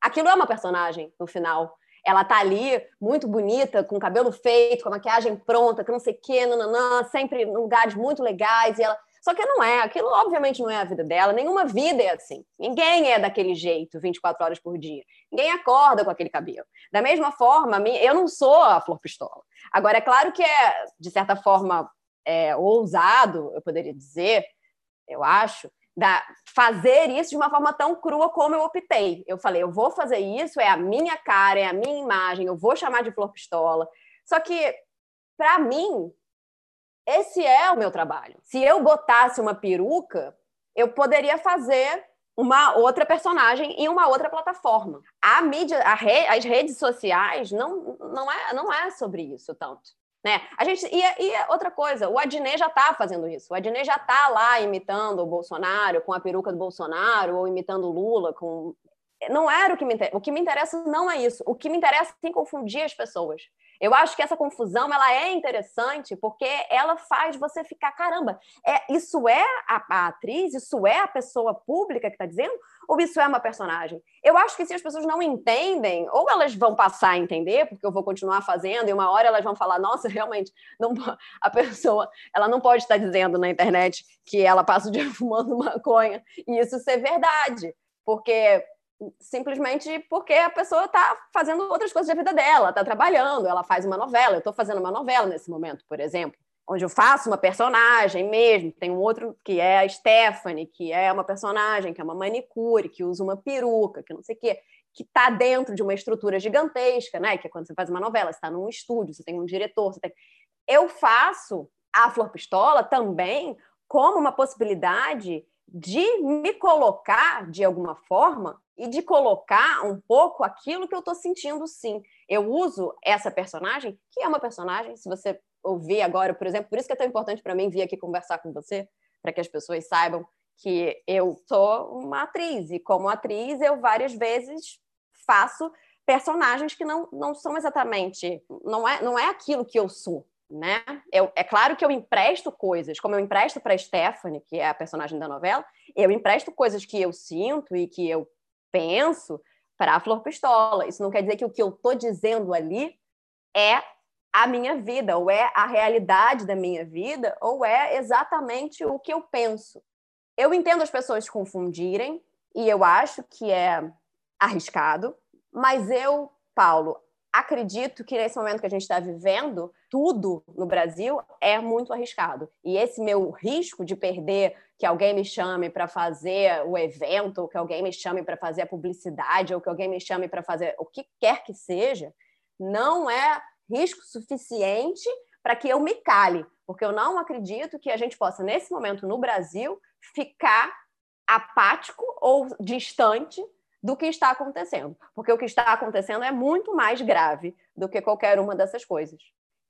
Aquilo é uma personagem, no final. Ela tá ali, muito bonita, com cabelo feito, com a maquiagem pronta, que não sei o quê, nananã, sempre em lugares muito legais. E ela só que não é, aquilo obviamente não é a vida dela, nenhuma vida é assim. Ninguém é daquele jeito 24 horas por dia. Ninguém acorda com aquele cabelo. Da mesma forma, eu não sou a Flor Pistola. Agora, é claro que é, de certa forma, é, ousado, eu poderia dizer, eu acho, da, fazer isso de uma forma tão crua como eu optei. Eu falei, eu vou fazer isso, é a minha cara, é a minha imagem, eu vou chamar de Flor Pistola. Só que, para mim, esse é o meu trabalho. Se eu botasse uma peruca, eu poderia fazer uma outra personagem em uma outra plataforma. A mídia, a re, as redes sociais não, não, é, não é sobre isso tanto. Né? A gente, e, e outra coisa, o Adnet já está fazendo isso. O Adnet já está lá imitando o Bolsonaro com a peruca do Bolsonaro, ou imitando o Lula com. Não era o que me interessa. O que me interessa não é isso. O que me interessa é confundir as pessoas. Eu acho que essa confusão ela é interessante porque ela faz você ficar, caramba, é, isso é a, a atriz, isso é a pessoa pública que está dizendo, ou isso é uma personagem? Eu acho que se as pessoas não entendem, ou elas vão passar a entender, porque eu vou continuar fazendo, e uma hora elas vão falar, nossa, realmente, não, a pessoa ela não pode estar dizendo na internet que ela passa o dia fumando maconha, e isso ser verdade. Porque simplesmente porque a pessoa está fazendo outras coisas da vida dela, está trabalhando, ela faz uma novela. Eu estou fazendo uma novela nesse momento, por exemplo, onde eu faço uma personagem mesmo. Tem um outro que é a Stephanie, que é uma personagem que é uma manicure, que usa uma peruca, que não sei o quê, que está dentro de uma estrutura gigantesca, né? Que é quando você faz uma novela, você está num estúdio, você tem um diretor, você tem... Eu faço a Flor Pistola também como uma possibilidade de me colocar de alguma forma e de colocar um pouco aquilo que eu estou sentindo sim. Eu uso essa personagem, que é uma personagem, se você ouvir agora, por exemplo, por isso que é tão importante para mim vir aqui conversar com você, para que as pessoas saibam que eu sou uma atriz e como atriz eu várias vezes faço personagens que não, não são exatamente não é não é aquilo que eu sou né? Eu, é claro que eu empresto coisas como eu empresto para Stephanie que é a personagem da novela eu empresto coisas que eu sinto e que eu penso para a Flor Pistola. Isso não quer dizer que o que eu estou dizendo ali é a minha vida, ou é a realidade da minha vida, ou é exatamente o que eu penso. Eu entendo as pessoas confundirem, e eu acho que é arriscado, mas eu, Paulo, acredito que nesse momento que a gente está vivendo, tudo no Brasil é muito arriscado. E esse meu risco de perder que alguém me chame para fazer o evento, ou que alguém me chame para fazer a publicidade, ou que alguém me chame para fazer o que quer que seja, não é risco suficiente para que eu me cale, porque eu não acredito que a gente possa, nesse momento no Brasil, ficar apático ou distante do que está acontecendo, porque o que está acontecendo é muito mais grave do que qualquer uma dessas coisas.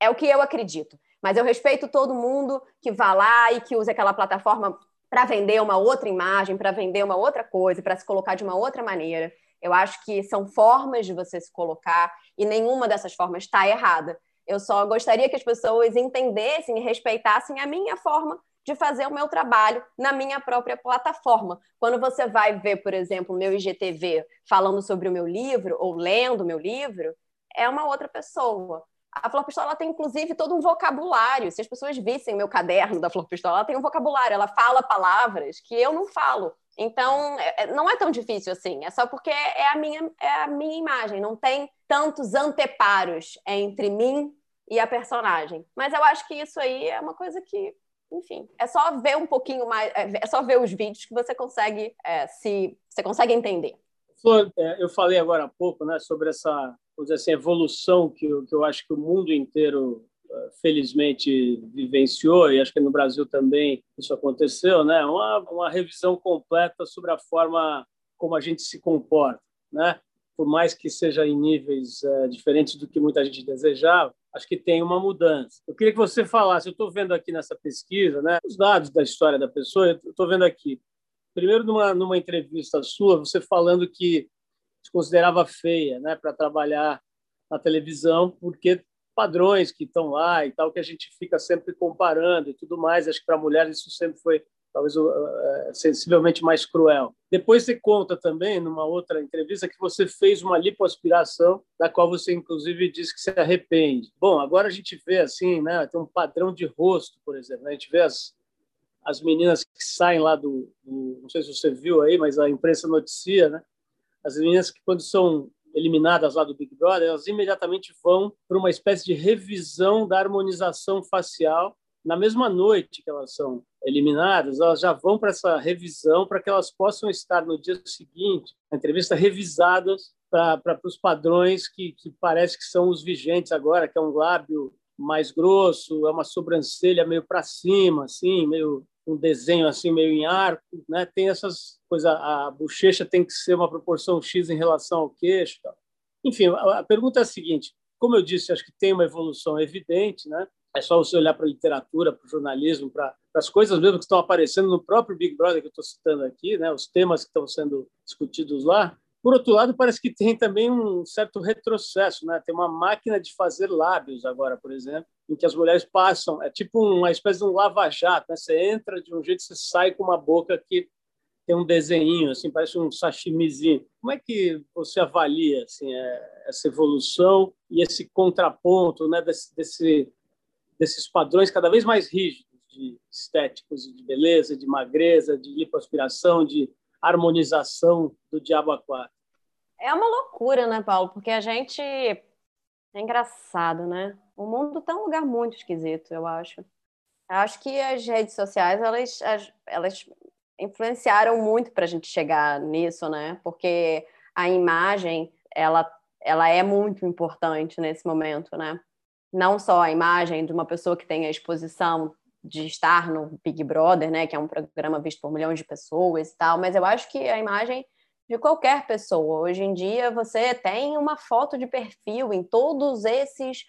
É o que eu acredito, mas eu respeito todo mundo que vá lá e que use aquela plataforma para vender uma outra imagem, para vender uma outra coisa, para se colocar de uma outra maneira. Eu acho que são formas de você se colocar e nenhuma dessas formas está errada. Eu só gostaria que as pessoas entendessem e respeitassem a minha forma de fazer o meu trabalho na minha própria plataforma. Quando você vai ver, por exemplo, o meu IGTV falando sobre o meu livro ou lendo o meu livro, é uma outra pessoa. A Flor Pistola tem, inclusive, todo um vocabulário. Se as pessoas vissem o meu caderno da Flor Pistola, ela tem um vocabulário, ela fala palavras que eu não falo. Então, é, é, não é tão difícil assim, é só porque é a minha, é a minha imagem, não tem tantos anteparos entre mim e a personagem. Mas eu acho que isso aí é uma coisa que, enfim, é só ver um pouquinho mais, é, é só ver os vídeos que você consegue é, se você consegue entender. Flor, eu falei agora há pouco, né, sobre essa, dizer assim, evolução que eu, que eu acho que o mundo inteiro felizmente vivenciou, e acho que no Brasil também isso aconteceu, né? uma, uma revisão completa sobre a forma como a gente se comporta. Né? Por mais que seja em níveis é, diferentes do que muita gente desejava, acho que tem uma mudança. Eu queria que você falasse, eu estou vendo aqui nessa pesquisa, né, os dados da história da pessoa, eu estou vendo aqui. Primeiro, numa, numa entrevista sua, você falando que se considerava feia né, para trabalhar na televisão, porque padrões que estão lá e tal, que a gente fica sempre comparando e tudo mais. Acho que para mulheres isso sempre foi talvez uh, sensivelmente mais cruel. Depois você conta também, numa outra entrevista, que você fez uma lipoaspiração, da qual você inclusive disse que se arrepende. Bom, agora a gente vê assim, né, tem um padrão de rosto, por exemplo. Né? A gente vê as, as meninas que saem lá do, do, não sei se você viu aí, mas a imprensa noticia, né? As meninas que quando são eliminadas lá do Big Brother, elas imediatamente vão para uma espécie de revisão da harmonização facial. Na mesma noite que elas são eliminadas, elas já vão para essa revisão para que elas possam estar no dia seguinte, na entrevista, revisadas para os padrões que, que parece que são os vigentes agora, que é um lábio mais grosso, é uma sobrancelha meio para cima, assim, meio um desenho assim meio em arco, né? Tem essas coisas, a bochecha tem que ser uma proporção X em relação ao queixo, tal. Enfim, a, pergunta é a seguinte: como eu disse, acho que tem uma evolução evidente, né? É só você olhar para a literatura, para o jornalismo, para as coisas mesmo que estão aparecendo no próprio Big Brother que eu estou citando aqui, né? Os temas que estão sendo discutidos lá. Por outro lado, parece que tem também um certo retrocesso, né? Tem uma máquina de fazer lábios agora, por exemplo, em que as mulheres passam, é tipo uma espécie de um lava-jato, né? Você entra de um jeito, você sai com uma boca que tem um desenho, assim, parece um sashimizinho. Como é que você avalia assim é, essa evolução e esse contraponto, né, desse, desse, desses padrões cada vez mais rígidos de estéticos, de beleza, de magreza, de lipoaspiração, de harmonização do Diabo a quatro. É uma loucura, né, Paulo? Porque a gente. É engraçado, né? O mundo tá um lugar muito esquisito, eu acho. Eu acho que as redes sociais, elas, elas influenciaram muito para a gente chegar nisso, né? Porque a imagem, ela, ela é muito importante nesse momento, né? Não só a imagem de uma pessoa que tem a exposição de estar no Big Brother, né, que é um programa visto por milhões de pessoas e tal, mas eu acho que a imagem de qualquer pessoa. Hoje em dia você tem uma foto de perfil em todos esses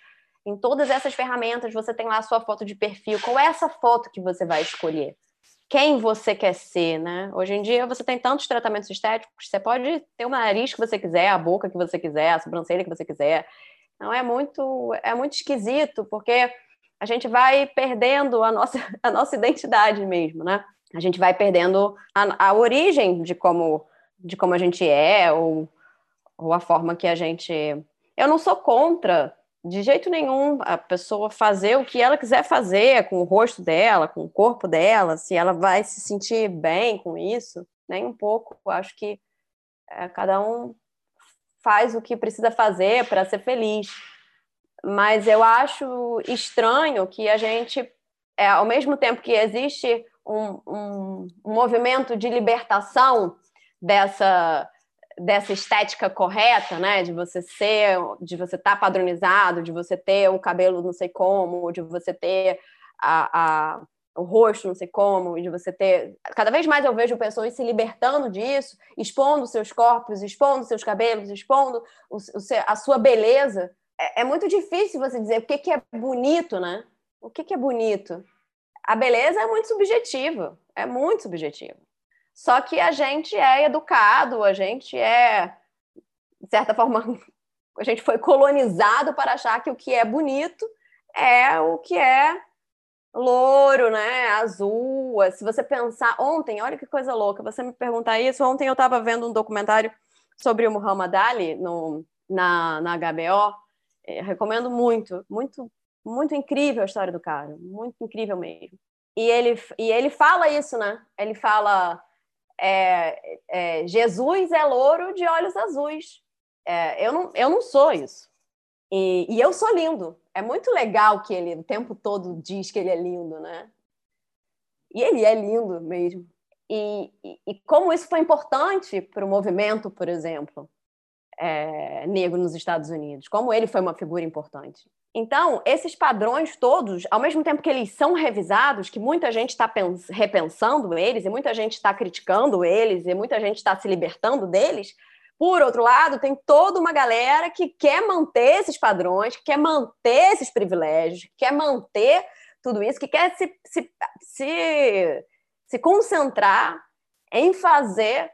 em todas essas ferramentas, você tem lá a sua foto de perfil. Qual é essa foto que você vai escolher? quem você quer ser, né? Hoje em dia você tem tantos tratamentos estéticos, você pode ter o nariz que você quiser, a boca que você quiser, a sobrancelha que você quiser. Não é muito, é muito esquisito, porque a gente vai perdendo a nossa, a nossa identidade mesmo, né? A gente vai perdendo a, a origem de como, de como a gente é, ou, ou a forma que a gente. Eu não sou contra de jeito nenhum a pessoa fazer o que ela quiser fazer com o rosto dela, com o corpo dela, se ela vai se sentir bem com isso, nem um pouco. Eu acho que é, cada um faz o que precisa fazer para ser feliz. Mas eu acho estranho que a gente, é, ao mesmo tempo que existe um, um, movimento de libertação dessa dessa estética correta, né? De você ser, de você estar tá padronizado, de você ter o cabelo não sei como, de você ter a, a, o rosto não sei como, de você ter. Cada vez mais eu vejo pessoas se libertando disso, expondo seus corpos, expondo seus cabelos, expondo o, o, a sua beleza. É, é, muito difícil você dizer o que, que é bonito, né? O que, que é bonito? A beleza é muito subjetiva, é muito subjetiva. Só que a gente é educado, a gente é, de certa forma, a gente foi colonizado para achar que o que é bonito é o que é louro, né? Azul. Se você pensar, ontem, olha que coisa louca, você me perguntar isso. Ontem eu estava vendo um documentário sobre o Muhammad Ali no, na, na HBO. Eu recomendo muito, muito, muito incrível a história do cara, muito incrível mesmo. E ele, e ele fala isso, né? Ele fala é, é, Jesus é louro de olhos azuis. É, eu, não, eu não sou isso. E, e, eu sou lindo. É muito legal que ele o tempo todo diz que ele é lindo, né? E ele é lindo mesmo. E, e, e como isso foi importante para o movimento, por exemplo, é, negro nos Estados Unidos, como ele foi uma figura importante. Então, esses padrões todos, ao mesmo tempo que eles são revisados, que muita gente está repensando eles, e muita gente está criticando eles, e muita gente está se libertando deles, por outro lado, tem toda uma galera que quer manter esses padrões, que quer manter esses privilégios, que quer manter tudo isso, que quer se, se, se, se concentrar em fazer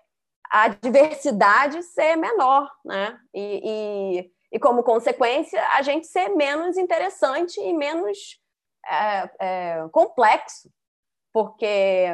a diversidade ser menor, né? E, e, e, como consequência, a gente ser menos interessante e menos é, é, complexo. Porque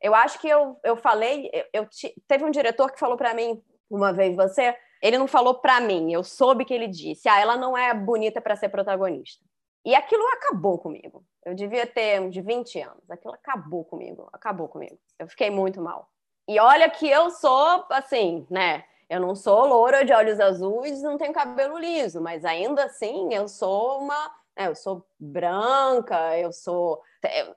eu acho que eu, eu falei, eu, eu teve um diretor que falou para mim uma vez, você, ele não falou para mim, eu soube que ele disse, ah, ela não é bonita para ser protagonista. E aquilo acabou comigo. Eu devia ter de 20 anos. Aquilo acabou comigo, acabou comigo. Eu fiquei muito mal. E olha que eu sou, assim, né? Eu não sou loura de olhos azuis, não tenho cabelo liso, mas ainda assim eu sou uma. Né, eu sou branca, eu sou.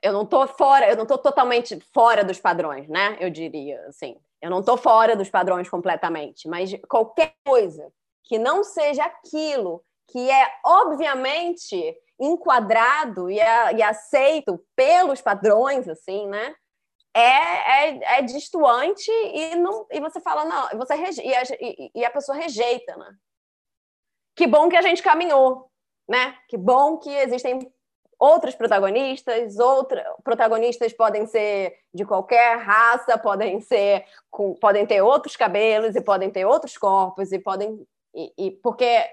Eu não tô fora, eu não tô totalmente fora dos padrões, né? Eu diria, assim. Eu não tô fora dos padrões completamente, mas qualquer coisa que não seja aquilo que é obviamente enquadrado e, é, e aceito pelos padrões, assim, né? É, é, é distoante e, não, e você fala, não, você reje, e, a, e, a pessoa rejeita, né? Que bom que a gente caminhou, né? Que bom que existem outros protagonistas, outros protagonistas podem ser de qualquer raça, podem ser com, podem ter outros cabelos e podem ter outros corpos e podem e, e porque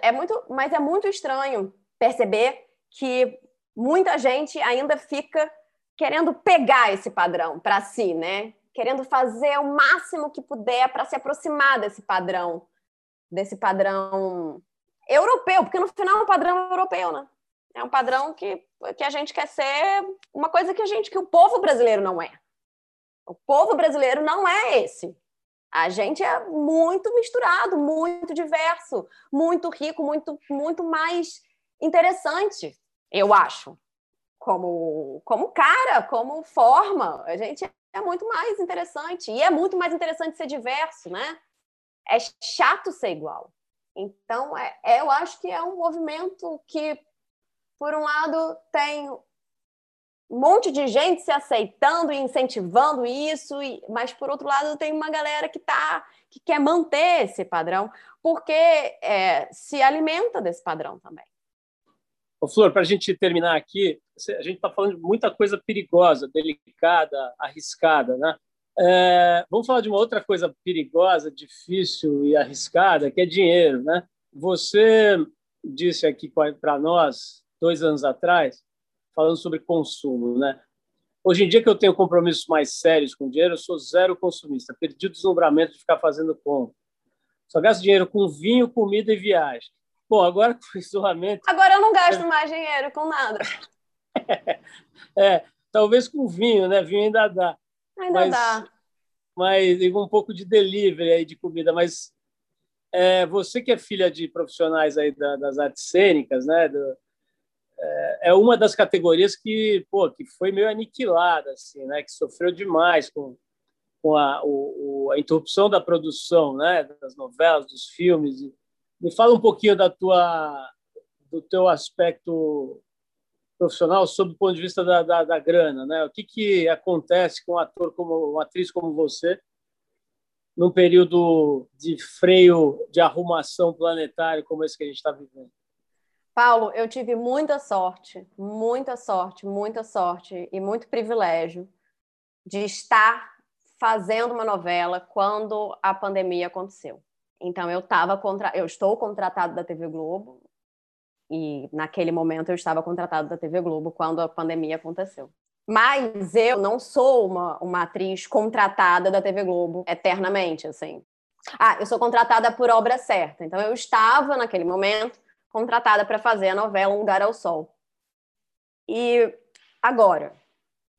é muito, mas é muito estranho perceber que muita gente ainda fica querendo pegar esse padrão para si, né? Querendo fazer o máximo que puder para se aproximar desse padrão, desse padrão europeu, porque no final é um padrão europeu, né? É um padrão que, que a gente quer ser uma coisa que a gente que o povo brasileiro não é. O povo brasileiro não é esse. A gente é muito misturado, muito diverso, muito rico, muito muito mais interessante, eu acho como, como cara, como forma. A gente é muito mais interessante. E é muito mais interessante ser diverso, né? É chato ser igual. Então, é, é, eu acho que é um movimento que, por um lado, tem um monte de gente se aceitando e incentivando isso, e, mas, por outro lado, tem uma galera que, tá, que quer manter esse padrão, porque é, se alimenta desse padrão também. Ô, Flor, para a gente terminar aqui, a gente está falando de muita coisa perigosa, delicada, arriscada, né? É, vamos falar de uma outra coisa perigosa, difícil e arriscada, que é dinheiro, né? Você disse aqui para nós dois anos atrás, falando sobre consumo, né? Hoje em dia que eu tenho compromissos mais sérios com dinheiro, eu sou zero consumista. Perdi o deslumbramento de ficar fazendo compra. Só gasto dinheiro com vinho, comida e viagem. Bom, agora com isolamento. Agora eu não gasto mais dinheiro com nada. é, talvez com vinho, né? Vinho ainda dá. Ainda mas, dá. Mas um pouco de delivery aí de comida. Mas é, você que é filha de profissionais aí da, das artes cênicas, né? Do, é, é uma das categorias que, pô, que foi meio aniquilada, assim, né? Que sofreu demais com, com a, o, a interrupção da produção, né? Das novelas, dos filmes. Me fala um pouquinho da tua, do teu aspecto profissional sob o ponto de vista da, da, da grana, né? O que que acontece com um ator como uma atriz como você num período de freio de arrumação planetário como esse que a gente está vivendo? Paulo, eu tive muita sorte, muita sorte, muita sorte e muito privilégio de estar fazendo uma novela quando a pandemia aconteceu. Então eu estava contra... eu estou contratado da TV Globo e naquele momento eu estava contratado da TV Globo quando a pandemia aconteceu. Mas eu não sou uma, uma atriz contratada da TV Globo eternamente, assim. Ah, eu sou contratada por obra certa. Então eu estava naquele momento contratada para fazer a novela Um Lugar ao Sol. E agora,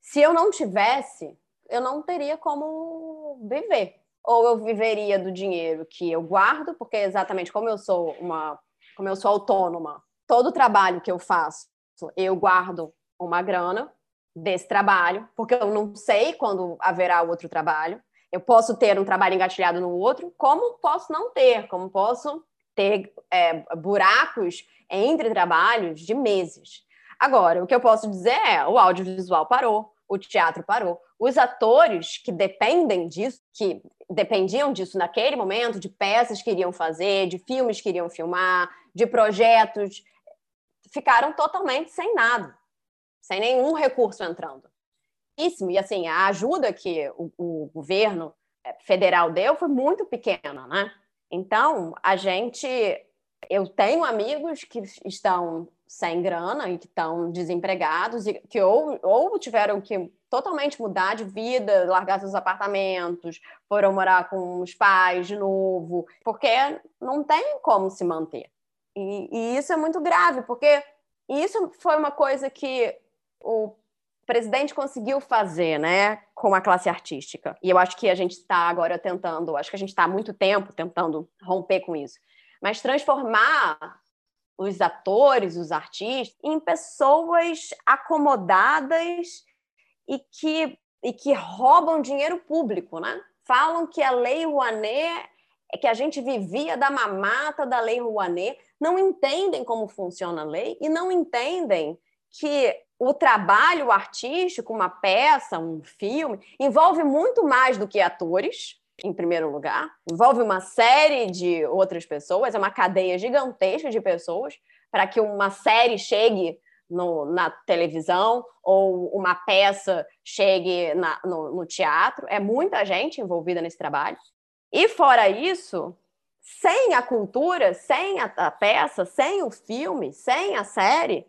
se eu não tivesse, eu não teria como viver. Ou eu viveria do dinheiro que eu guardo, porque exatamente como eu sou uma, como eu sou autônoma, todo trabalho que eu faço, eu guardo uma grana desse trabalho, porque eu não sei quando haverá outro trabalho. Eu posso ter um trabalho engatilhado no outro, como posso não ter, como posso ter é, buracos entre trabalhos de meses. Agora, o que eu posso dizer é: o audiovisual parou, o teatro parou. Os atores que dependem disso, que dependiam disso naquele momento, de peças que iriam fazer, de filmes que iriam filmar, de projetos, ficaram totalmente sem nada, sem nenhum recurso entrando. E assim, a ajuda que o, o governo é, federal deu foi muito pequena, né? Então, a gente. Eu tenho amigos que estão sem grana e que estão desempregados e que ou, ou tiveram que totalmente mudar de vida, largar seus apartamentos, foram morar com os pais de novo, porque não tem como se manter. E, e isso é muito grave, porque isso foi uma coisa que o presidente conseguiu fazer, né, com a classe artística. E eu acho que a gente está agora tentando, acho que a gente está há muito tempo tentando romper com isso. Mas transformar os atores, os artistas, em pessoas acomodadas e que, e que roubam dinheiro público, né? Falam que a Lei Rouanet, que a gente vivia da mamata da Lei Rouanet, não entendem como funciona a lei e não entendem que o trabalho artístico, uma peça, um filme, envolve muito mais do que atores, em primeiro lugar, envolve uma série de outras pessoas, é uma cadeia gigantesca de pessoas para que uma série chegue no, na televisão ou uma peça chegue na, no, no teatro. É muita gente envolvida nesse trabalho. E fora isso, sem a cultura, sem a, a peça, sem o filme, sem a série,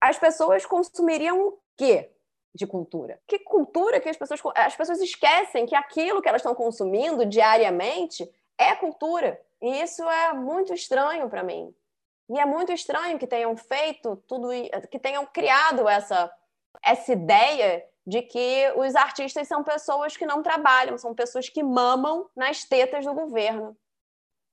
as pessoas consumiriam o quê de cultura? Que cultura que as pessoas as pessoas esquecem que aquilo que elas estão consumindo diariamente é cultura. E isso é muito estranho para mim. E é muito estranho que tenham feito tudo, que tenham criado essa essa ideia de que os artistas são pessoas que não trabalham, são pessoas que mamam nas tetas do governo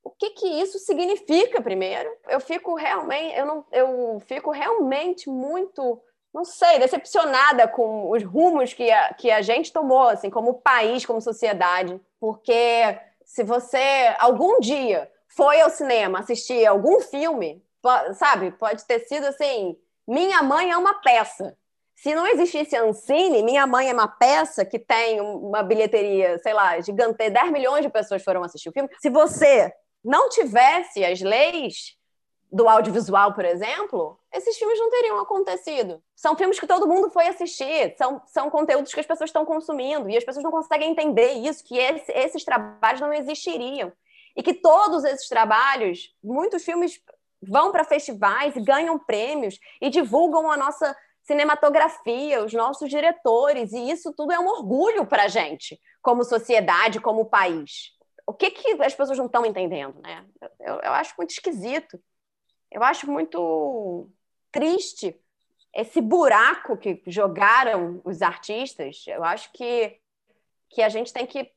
o que, que isso significa primeiro. Eu fico realmente, eu não, eu fico realmente muito, não sei, decepcionada com os rumos que a, que a gente tomou, assim, como país, como sociedade, porque se você algum dia foi ao cinema assistir algum filme, sabe, pode ter sido assim, Minha Mãe é uma peça. Se não existisse Ancine, Minha Mãe é uma peça que tem uma bilheteria, sei lá, gigante, 10 milhões de pessoas foram assistir o filme. Se você não tivesse as leis do audiovisual, por exemplo, esses filmes não teriam acontecido. São filmes que todo mundo foi assistir, são, são conteúdos que as pessoas estão consumindo, e as pessoas não conseguem entender isso, que esse, esses trabalhos não existiriam. E que todos esses trabalhos, muitos filmes vão para festivais e ganham prêmios e divulgam a nossa cinematografia, os nossos diretores, e isso tudo é um orgulho para a gente, como sociedade, como país. O que, que as pessoas não estão entendendo, né? Eu, eu acho muito esquisito. Eu acho muito triste esse buraco que jogaram os artistas. Eu acho que, que a gente tem que.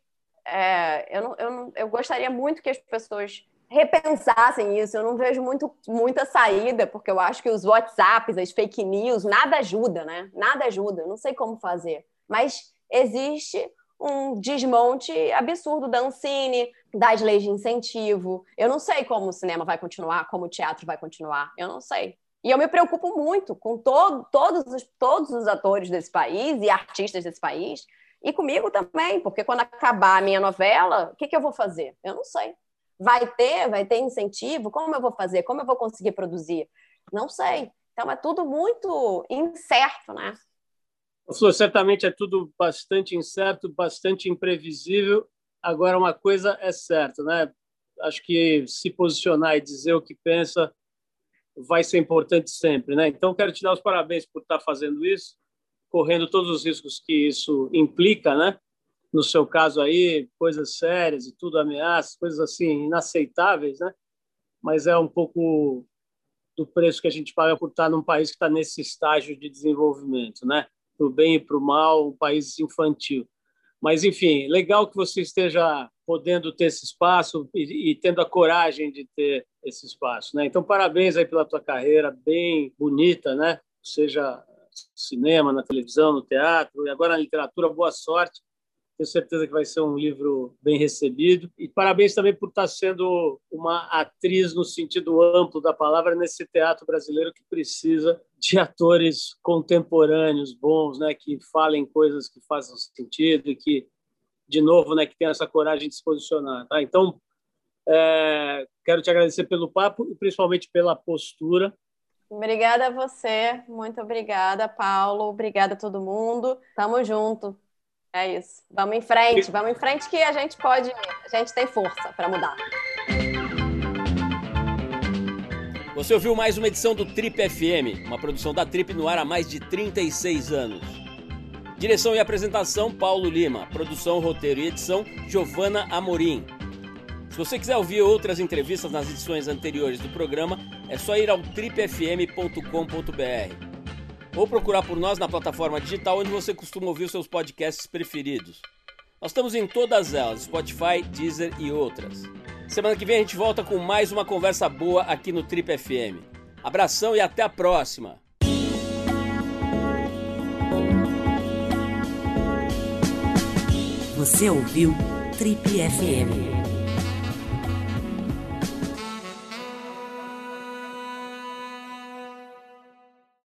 É, eu, não, eu, não, eu gostaria muito que as pessoas repensassem isso. Eu não vejo muito, muita saída, porque eu acho que os WhatsApps, as fake news, nada ajuda, né? Nada ajuda. Eu não sei como fazer. Mas existe um desmonte absurdo da Ancine, das leis de incentivo. Eu não sei como o cinema vai continuar, como o teatro vai continuar. Eu não sei. E eu me preocupo muito com todo, todos, os, todos os atores desse país e artistas desse país, e comigo também, porque quando acabar a minha novela, o que, que eu vou fazer? Eu não sei. Vai ter, vai ter incentivo? Como eu vou fazer? Como eu vou conseguir produzir? Não sei. Então é tudo muito incerto, né? Flor, certamente é tudo bastante incerto, bastante imprevisível. Agora, uma coisa é certa, né? Acho que se posicionar e dizer o que pensa vai ser importante sempre, né? Então, quero te dar os parabéns por estar fazendo isso, correndo todos os riscos que isso implica, né? no seu caso aí, coisas sérias e tudo, ameaças, coisas assim inaceitáveis, né? Mas é um pouco do preço que a gente paga por estar num país que está nesse estágio de desenvolvimento, né? Para o bem e para o mal, um país infantil. Mas, enfim, legal que você esteja podendo ter esse espaço e, e, tendo a coragem de ter esse espaço, né? Então, parabéns aí pela tua carreira, bem bonita, né? Seja cinema, na televisão, no teatro e agora na literatura, boa sorte tenho certeza que vai ser um livro bem recebido. E parabéns também por estar sendo uma atriz no sentido amplo da palavra nesse teatro brasileiro que precisa de atores contemporâneos bons, né, que falem coisas que façam sentido e que, de novo, né, que tenham essa coragem de se posicionar. Tá? Então, é, quero te agradecer pelo papo e principalmente pela postura. Obrigada a você, muito obrigada, Paulo. Obrigada a todo mundo. Tamo junto. É isso. Vamos em frente, vamos em frente que a gente pode, a gente tem força para mudar. Você ouviu mais uma edição do Trip FM, uma produção da Trip no ar há mais de 36 anos. Direção e apresentação Paulo Lima, produção, roteiro e edição Giovana Amorim. Se você quiser ouvir outras entrevistas nas edições anteriores do programa, é só ir ao tripfm.com.br ou procurar por nós na plataforma digital onde você costuma ouvir os seus podcasts preferidos. Nós estamos em todas elas, Spotify, Deezer e outras. Semana que vem a gente volta com mais uma conversa boa aqui no Trip FM. Abração e até a próxima! Você ouviu Trip FM.